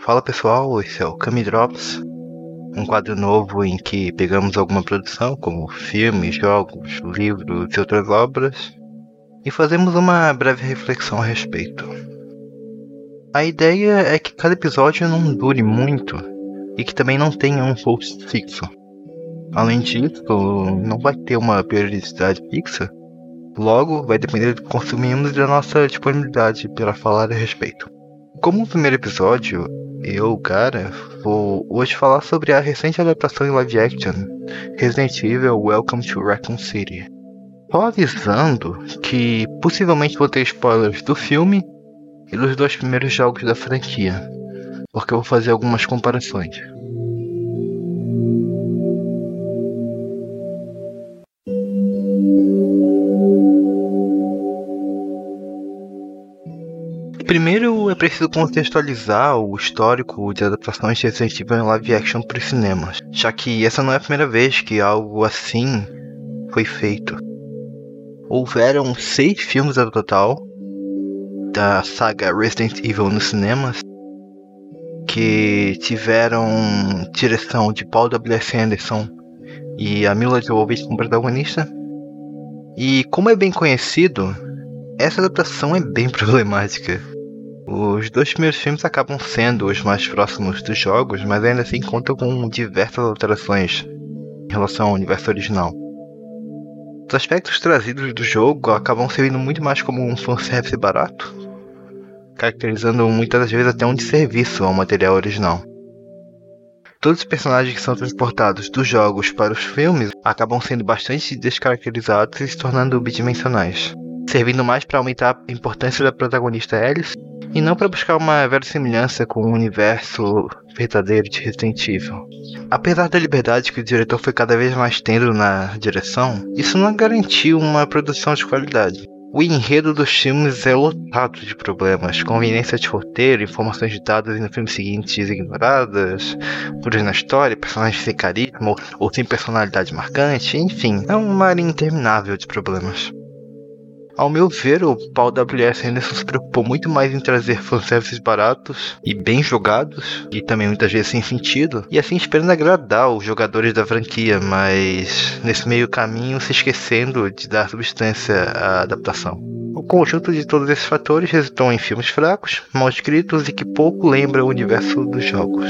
Fala pessoal, esse é o Kami Drops, um quadro novo em que pegamos alguma produção, como filmes, jogos, livros e outras obras, e fazemos uma breve reflexão a respeito. A ideia é que cada episódio não dure muito e que também não tenha um post fixo. Além disso, não vai ter uma periodicidade fixa, logo vai depender do que consumimos e da nossa disponibilidade para falar a respeito. Como o primeiro episódio, eu, cara, vou hoje falar sobre a recente adaptação em live action Resident Evil Welcome to Raccoon City. Só avisando que possivelmente vou ter spoilers do filme e dos dois primeiros jogos da franquia, porque eu vou fazer algumas comparações. Primeiro é preciso contextualizar o histórico de adaptações de Resident Evil live action para os cinemas, já que essa não é a primeira vez que algo assim foi feito. Houveram seis filmes no total da saga Resident Evil nos cinemas, que tiveram direção de Paul W.S. Anderson e a Mila Jovovich como protagonista. E como é bem conhecido, essa adaptação é bem problemática. Os dois primeiros filmes acabam sendo os mais próximos dos jogos, mas ainda assim contam com diversas alterações em relação ao universo original. Os aspectos trazidos do jogo acabam servindo muito mais como um fanservice barato, caracterizando muitas das vezes até um desserviço ao material original. Todos os personagens que são transportados dos jogos para os filmes acabam sendo bastante descaracterizados e se tornando bidimensionais, servindo mais para aumentar a importância da protagonista Alice e não para buscar uma verossimilhança com o universo verdadeiro de Resident Evil. Apesar da liberdade que o diretor foi cada vez mais tendo na direção, isso não garantiu uma produção de qualidade. O enredo dos filmes é lotado de problemas, conveniência de roteiro, informações ditadas no filme seguinte ignoradas, furos na história, personagens sem carisma ou, sem personalidade marcante, enfim, é um mar interminável de problemas. Ao meu ver, o Paul W.S. Anderson se preocupou muito mais em trazer fanservices baratos e bem jogados, e também muitas vezes sem sentido, e assim esperando agradar os jogadores da franquia, mas nesse meio caminho se esquecendo de dar substância à adaptação. O conjunto de todos esses fatores resultou em filmes fracos, mal escritos e que pouco lembram o universo dos jogos.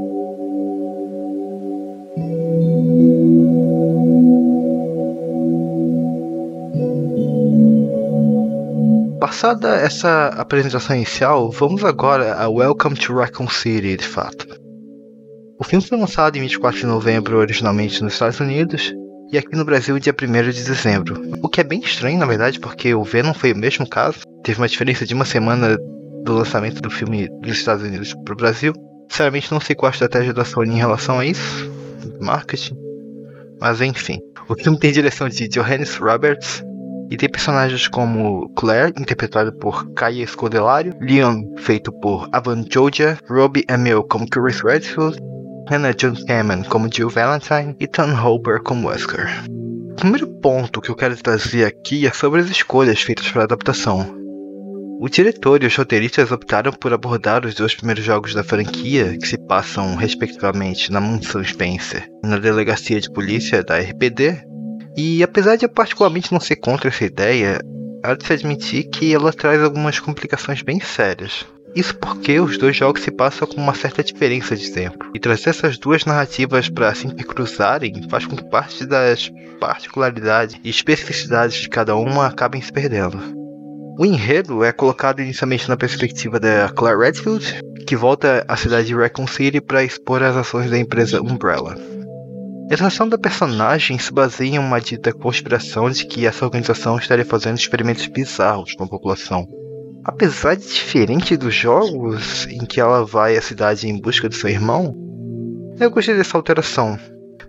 Passada essa apresentação inicial, vamos agora a Welcome to Raccoon City, de fato. O filme foi lançado em 24 de novembro originalmente nos Estados Unidos e aqui no Brasil dia 1 de dezembro. O que é bem estranho, na verdade, porque o Venom foi o mesmo caso. Teve uma diferença de uma semana do lançamento do filme dos Estados Unidos para o Brasil. Sinceramente não sei qual a estratégia da Sony em relação a isso, marketing. Mas enfim, o filme tem direção de Johannes Roberts, e tem personagens como Claire, interpretado por Kaya Scodelario, Leon, feito por Avan Joja, Robbie Emil como Chris Redfield, Hannah John Cameron como Jill Valentine e Tom Hopper como Wesker. O primeiro ponto que eu quero trazer aqui é sobre as escolhas feitas para a adaptação. O diretor e os roteiristas optaram por abordar os dois primeiros jogos da franquia, que se passam respectivamente na Mansão Spencer e na delegacia de polícia da RPD, e apesar de eu particularmente não ser contra essa ideia, há de se admitir que ela traz algumas complicações bem sérias. Isso porque os dois jogos se passam com uma certa diferença de tempo. E trazer essas duas narrativas para se intercruzarem faz com que parte das particularidades e especificidades de cada uma acabem se perdendo. O enredo é colocado inicialmente na perspectiva da Claire Redfield, que volta à cidade de Raccoon City para expor as ações da empresa Umbrella. A relação da personagem se baseia em uma dita conspiração de que essa organização estaria fazendo experimentos bizarros com a população. Apesar de diferente dos jogos em que ela vai à cidade em busca de seu irmão, eu gostei dessa alteração,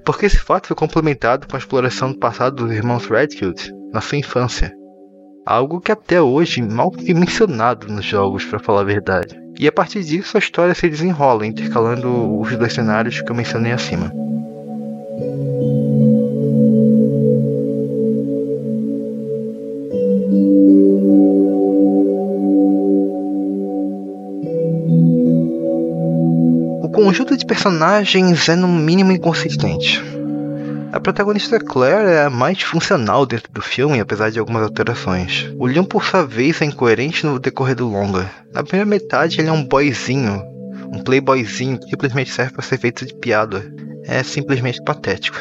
porque esse fato foi complementado com a exploração do passado dos irmãos Redfield na sua infância. Algo que até hoje mal foi mencionado nos jogos, para falar a verdade. E a partir disso a história se desenrola, intercalando os dois cenários que eu mencionei acima. Conjunto de personagens é no mínimo inconsistente. A protagonista Claire é a mais funcional dentro do filme, apesar de algumas alterações. O Leon, por sua vez, é incoerente no decorrer do longa. Na primeira metade, ele é um boyzinho, um playboyzinho que simplesmente serve para ser feito de piada. É simplesmente patético.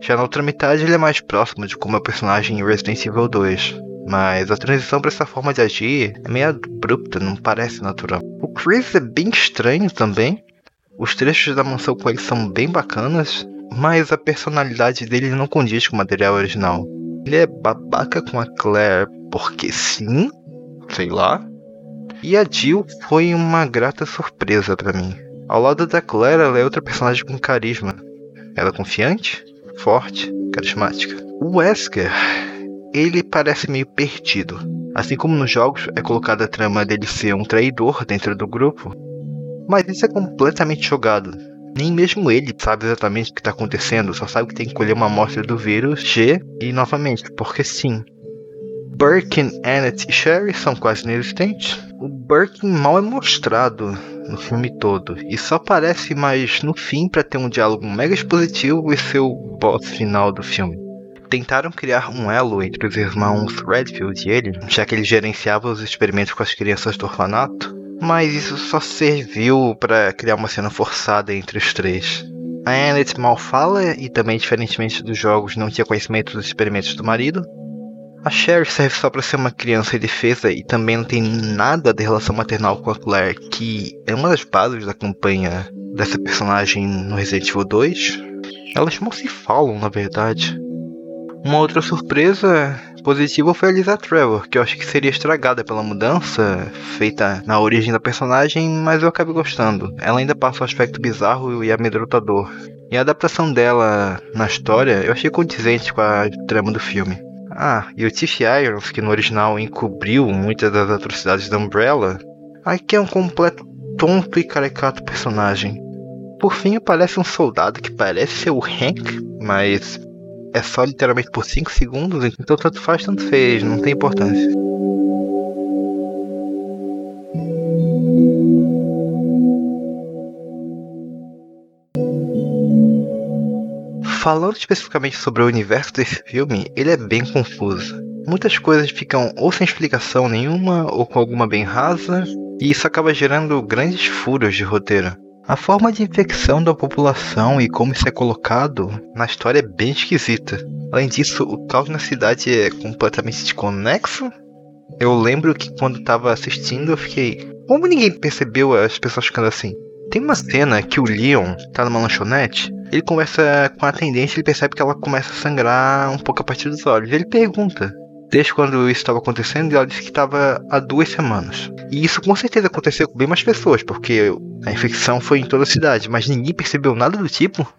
Já na outra metade, ele é mais próximo de como é o personagem em Resident Evil 2. Mas a transição para essa forma de agir é meio abrupta, não parece natural. O Chris é bem estranho também. Os trechos da mansão com ele são bem bacanas, mas a personalidade dele não condiz com o material original. Ele é babaca com a Claire porque sim, sei lá. E a Jill foi uma grata surpresa para mim. Ao lado da Claire, ela é outra personagem com carisma. Ela é confiante, forte, carismática. O Wesker, ele parece meio perdido. Assim como nos jogos é colocada a trama dele ser um traidor dentro do grupo, mas isso é completamente jogado. Nem mesmo ele sabe exatamente o que está acontecendo, só sabe que tem que colher uma amostra do vírus G e novamente, porque sim. Birkin, Annette e Sherry são quase inexistentes. O Birkin mal é mostrado no filme todo e só aparece mais no fim para ter um diálogo mega expositivo e ser o boss final do filme. Tentaram criar um elo entre os irmãos Redfield e ele, já que ele gerenciava os experimentos com as crianças do orfanato, mas isso só serviu para criar uma cena forçada entre os três. A Annette mal fala e também, diferentemente dos jogos, não tinha conhecimento dos experimentos do marido. A Sherry serve só para ser uma criança indefesa e também não tem nada de relação maternal com a Claire, que é uma das bases da campanha dessa personagem no Resident Evil 2. Elas mal se falam, na verdade. Uma outra surpresa positiva foi a Lisa Trevor, que eu achei que seria estragada pela mudança feita na origem da personagem, mas eu acabei gostando. Ela ainda passa um aspecto bizarro e amedrontador. E a adaptação dela na história eu achei condizente com a trama do filme. Ah, e o Tiff Irons, que no original encobriu muitas das atrocidades da Umbrella, aqui é um completo tonto e caricato personagem. Por fim, aparece um soldado que parece ser o Hank, mas é só literalmente por 5 segundos, então tanto faz, tanto fez, não tem importância. Falando especificamente sobre o universo desse filme, ele é bem confuso. Muitas coisas ficam ou sem explicação nenhuma, ou com alguma bem rasa, e isso acaba gerando grandes furos de roteiro. A forma de infecção da população e como isso é colocado na história é bem esquisita. Além disso, o caos na cidade é completamente desconexo. Eu lembro que quando estava assistindo eu fiquei. Como ninguém percebeu as pessoas ficando assim? Tem uma cena que o Leon tá numa lanchonete, ele conversa com a atendente ele percebe que ela começa a sangrar um pouco a partir dos olhos. Ele pergunta: desde quando isso estava acontecendo e ela disse que estava há duas semanas. E isso com certeza aconteceu com bem mais pessoas, porque a infecção foi em toda a cidade, mas ninguém percebeu nada do tipo.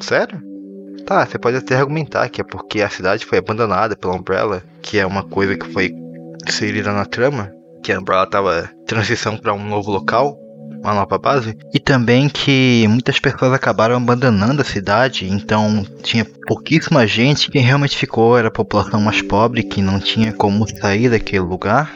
Sério? Tá, você pode até argumentar que é porque a cidade foi abandonada pela Umbrella, que é uma coisa que foi inserida na trama, que a Umbrella estava transição para um novo local, uma nova base, e também que muitas pessoas acabaram abandonando a cidade, então tinha pouquíssima gente. Quem realmente ficou era a população mais pobre que não tinha como sair daquele lugar.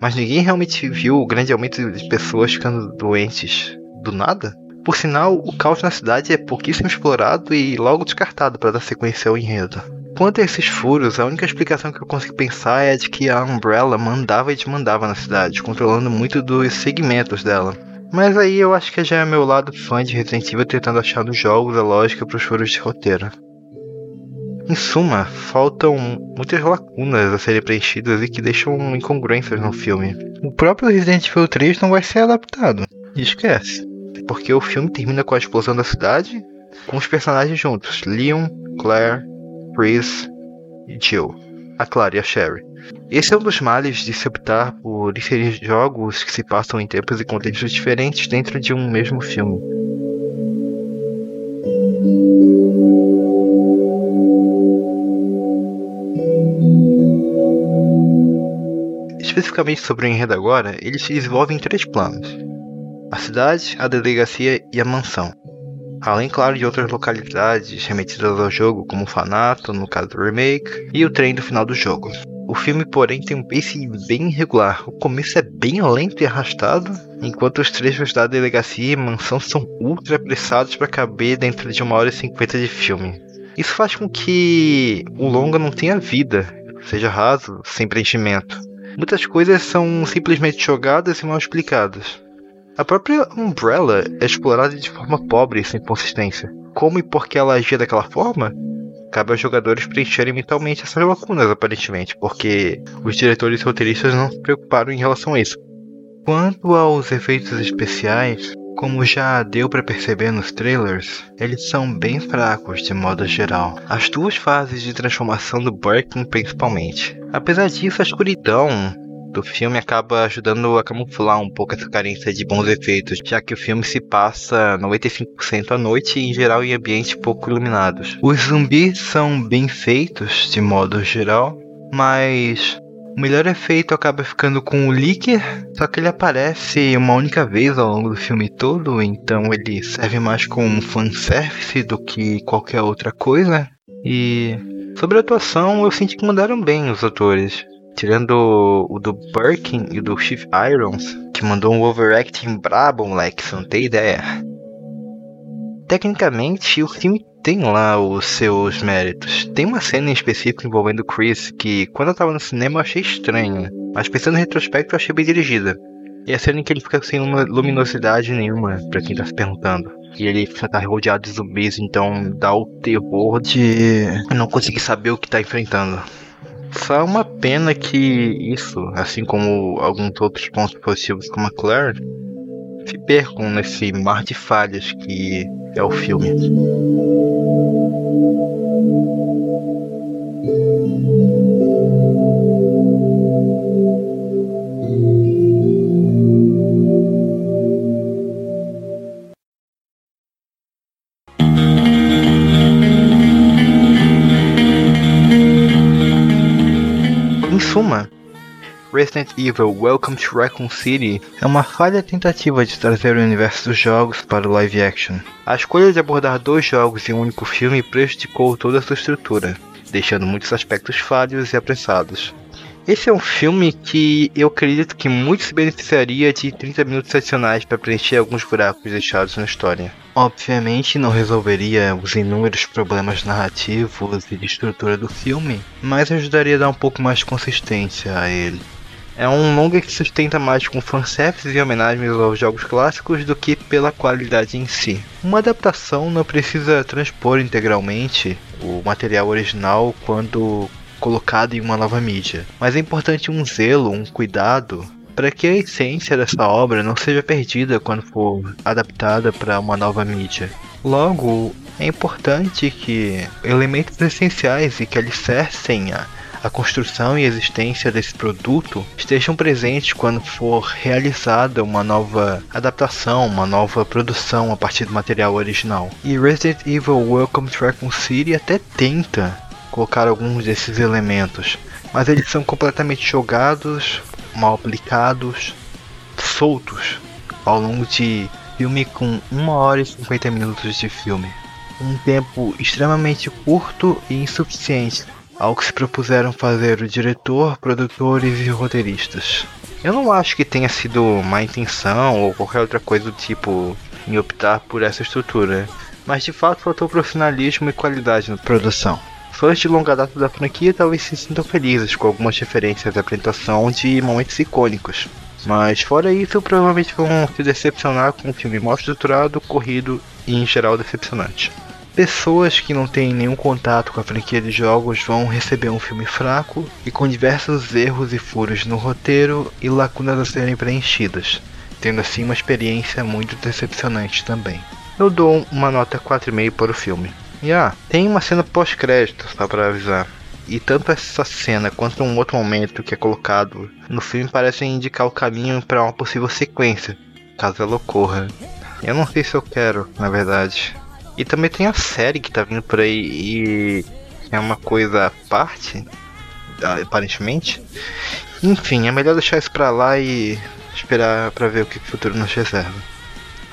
Mas ninguém realmente viu o grande aumento de pessoas ficando doentes do nada. Por sinal, o caos na cidade é pouquíssimo explorado e logo descartado para dar sequência ao enredo. Quanto a esses furos, a única explicação que eu consigo pensar é de que a Umbrella mandava e desmandava na cidade, controlando muito dos segmentos dela. Mas aí eu acho que já é meu lado fã de Resident Evil tentando achar nos jogos a lógica para os furos de roteiro. Em suma, faltam muitas lacunas a serem preenchidas e que deixam incongruências no filme. O próprio Resident Evil 3 não vai ser adaptado. Esquece. Porque o filme termina com a explosão da cidade, com os personagens juntos: Leon, Claire, Chris e Jill. A Claire e a Sherry. Esse é um dos males de se optar por inserir jogos que se passam em tempos e contextos diferentes dentro de um mesmo filme. Especificamente sobre o enredo agora, ele se desenvolve em três planos: a cidade, a delegacia e a mansão. Além, claro, de outras localidades remetidas ao jogo, como o Fanato, no caso do remake, e o trem do final do jogo. O filme, porém, tem um pace bem irregular. O começo é bem lento e arrastado, enquanto os trechos da delegacia e mansão são ultra apressados para caber dentro de uma hora e cinquenta de filme. Isso faz com que o longa não tenha vida, seja raso, sem preenchimento. Muitas coisas são simplesmente jogadas e mal explicadas. A própria Umbrella é explorada de forma pobre e sem consistência. Como e por que ela agia daquela forma? Cabe aos jogadores preencherem mentalmente essas lacunas, aparentemente, porque os diretores e roteiristas não se preocuparam em relação a isso. Quanto aos efeitos especiais, como já deu para perceber nos trailers, eles são bem fracos de modo geral. As duas fases de transformação do Birkin principalmente. Apesar disso, a escuridão do filme acaba ajudando a camuflar um pouco essa carência de bons efeitos, já que o filme se passa 95% à noite e em geral em ambientes pouco iluminados. Os zumbis são bem feitos de modo geral, mas o melhor efeito acaba ficando com o Licker, só que ele aparece uma única vez ao longo do filme todo, então ele serve mais como fanservice do que qualquer outra coisa. E sobre a atuação, eu senti que mandaram bem os atores. Tirando o do Birkin e do Chief Irons, que mandou um overacting brabo, moleque, você não tem ideia. Tecnicamente, o filme tem lá os seus méritos. Tem uma cena em específico envolvendo Chris que, quando eu tava no cinema, eu achei estranha. Mas pensando em retrospecto, eu achei bem dirigida. E a cena em que ele fica sem uma luminosidade nenhuma, para quem tá se perguntando. E ele tá rodeado de zumbis, então dá o terror de não conseguir saber o que tá enfrentando. Só é uma pena que isso, assim como alguns outros pontos positivos como a Claire, se percam nesse mar de falhas que é o filme. Suma, Resident Evil Welcome to Raccoon City é uma falha tentativa de trazer o universo dos jogos para o live action. A escolha de abordar dois jogos em um único filme prejudicou toda a sua estrutura, deixando muitos aspectos falhos e apressados. Esse é um filme que eu acredito que muito se beneficiaria de 30 minutos adicionais para preencher alguns buracos deixados na história. Obviamente não resolveria os inúmeros problemas narrativos e de estrutura do filme, mas ajudaria a dar um pouco mais de consistência a ele. É um longa que sustenta mais com fanservice e homenagens aos jogos clássicos do que pela qualidade em si. Uma adaptação não precisa transpor integralmente o material original quando colocado em uma nova mídia, mas é importante um zelo, um cuidado para que a essência dessa obra não seja perdida quando for adaptada para uma nova mídia. Logo, é importante que elementos essenciais e que alicercem a a construção e existência desse produto estejam presentes quando for realizada uma nova adaptação, uma nova produção a partir do material original. E Resident Evil Welcome to Raccoon City até tenta colocar alguns desses elementos, mas eles são completamente jogados, mal aplicados, soltos ao longo de filme com 1 hora e 50 minutos de filme. Um tempo extremamente curto e insuficiente ao que se propuseram fazer o diretor, produtores e roteiristas. Eu não acho que tenha sido má intenção ou qualquer outra coisa do tipo em optar por essa estrutura, mas de fato faltou profissionalismo e qualidade na produção. Fãs de longa data da franquia talvez se sintam felizes com algumas referências à apresentação de momentos icônicos, mas fora isso, provavelmente vão se decepcionar com um filme mal estruturado, corrido e em geral decepcionante. Pessoas que não têm nenhum contato com a franquia de jogos vão receber um filme fraco e com diversos erros e furos no roteiro e lacunas a serem preenchidas, tendo assim uma experiência muito decepcionante também. Eu dou uma nota 4,5 para o filme. E ah, tem uma cena pós-crédito, só para avisar. E tanto essa cena quanto um outro momento que é colocado no filme parecem indicar o caminho para uma possível sequência, caso ela ocorra. Eu não sei se eu quero, na verdade. E também tem a série que tá vindo por aí e é uma coisa à parte, aparentemente. Enfim, é melhor deixar isso pra lá e esperar pra ver o que o futuro nos reserva.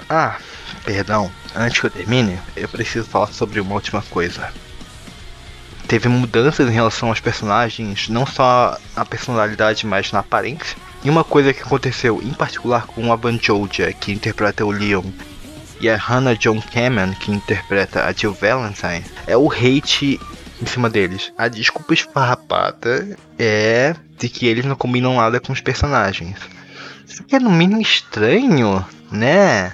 Ah, perdão, antes que eu termine, eu preciso falar sobre uma última coisa. Teve mudanças em relação aos personagens, não só a personalidade, mas na aparência. E uma coisa que aconteceu, em particular com o Avan Joja, que interpreta o Leon, e a Hannah John Cameron, que interpreta a Jill Valentine, é o hate em cima deles. A desculpa esfarrapada é de que eles não combinam nada com os personagens. Isso que é no mínimo estranho, né?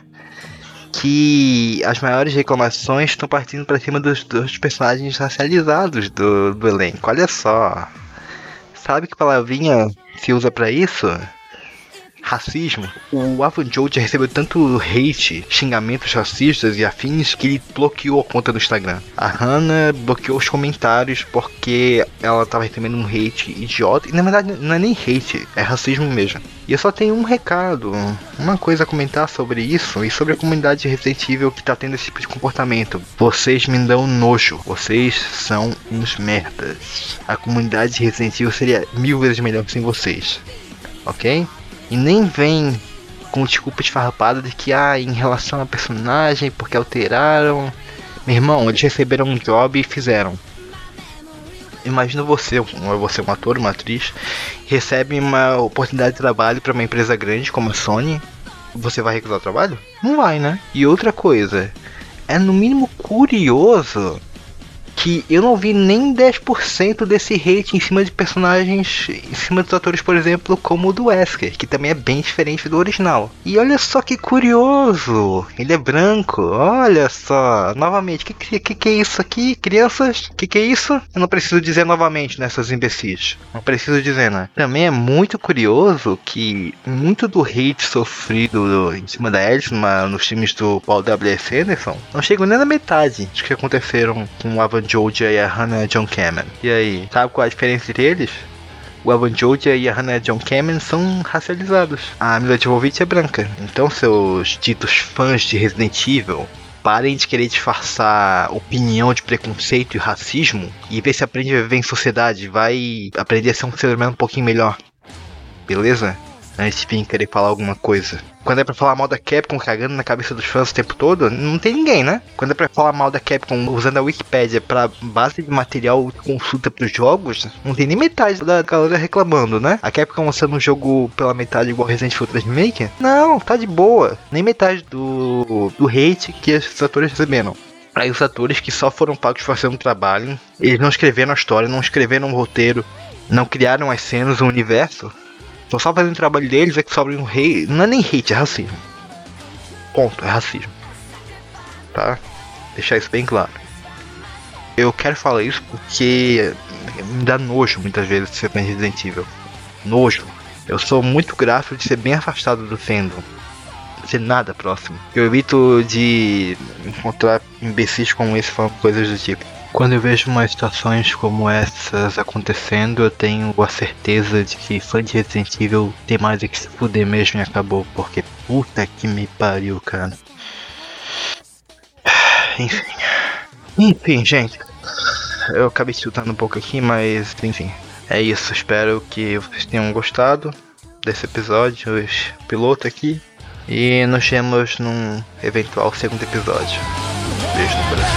Que as maiores reclamações estão partindo para cima dos, dos, personagens racializados do, do elenco. Olha só. Sabe que palavrinha se usa para isso? Racismo, o Avan Joe recebeu tanto hate, xingamentos racistas e afins que ele bloqueou a conta do Instagram. A Hannah bloqueou os comentários porque ela tava recebendo um hate idiota. E na verdade não é nem hate, é racismo mesmo. E eu só tenho um recado, uma coisa a comentar sobre isso e sobre a comunidade Resident que tá tendo esse tipo de comportamento. Vocês me dão nojo, vocês são uns merdas. A comunidade Resident seria mil vezes melhor sem vocês. Ok? E nem vem com desculpa esfarrapada de que, ah, em relação a personagem, porque alteraram. Meu irmão, eles receberam um job e fizeram. Imagina você, você um ator, uma atriz, recebe uma oportunidade de trabalho para uma empresa grande como a Sony. Você vai recusar o trabalho? Não vai, né? E outra coisa, é no mínimo curioso que eu não vi nem 10% desse hate em cima de personagens, em cima dos atores, por exemplo, como o do Wesker, que também é bem diferente do original. E olha só que curioso, ele é branco, olha só, novamente, que que, que, é isso aqui, crianças? Que que é isso? Eu não preciso dizer novamente nessas imbecis, não preciso dizer, né? Também é muito curioso que muito do hate sofrido em cima da Edson nos times do Paul W.S. Anderson não chegou nem na metade de que aconteceram com o Avan Joja e a Hannah John Cameron. E aí, sabe qual a diferença entre eles? O Evan Joja e a Hannah John Cameron são racializados. A Mila Jovovich é branca. Então seus ditos fãs de Resident Evil parem de querer disfarçar opinião de preconceito e racismo e ver se aprende a viver em sociedade. Vai aprender a ser um ser humano um pouquinho melhor. Beleza? De vir querer falar alguma coisa. Quando é pra falar mal da Capcom cagando na cabeça dos fãs o tempo todo, não tem ninguém, né? Quando é pra falar mal da Capcom usando a Wikipedia pra base de material de consulta pros jogos, não tem nem metade da galera reclamando, né? A Capcom lançando um jogo pela metade igual Resident Evil 3 Remake? Não, tá de boa. Nem metade do, do hate que os atores receberam. Aí os atores que só foram pagos fazendo trabalho, eles não escreveram a história, não escreveram o roteiro, não criaram as cenas, o universo, Tô só fazendo o trabalho deles, é que sobra um rei. Não é nem hate, é racismo. Ponto, é racismo. Tá? Deixar isso bem claro. Eu quero falar isso porque me dá nojo muitas vezes de ser bem Resident Evil. Nojo. Eu sou muito grato de ser bem afastado do fandom. Ser nada próximo. Eu evito de encontrar imbecis como esse falando coisas do tipo. Quando eu vejo umas situações como essas acontecendo, eu tenho a certeza de que fã de Resident Evil tem mais é que se fuder mesmo e acabou, porque puta que me pariu, cara. Enfim. Enfim, gente. Eu acabei chutando um pouco aqui, mas enfim. É isso. Espero que vocês tenham gostado desse episódio, os piloto aqui. E nos vemos num eventual segundo episódio. Beijo no coração.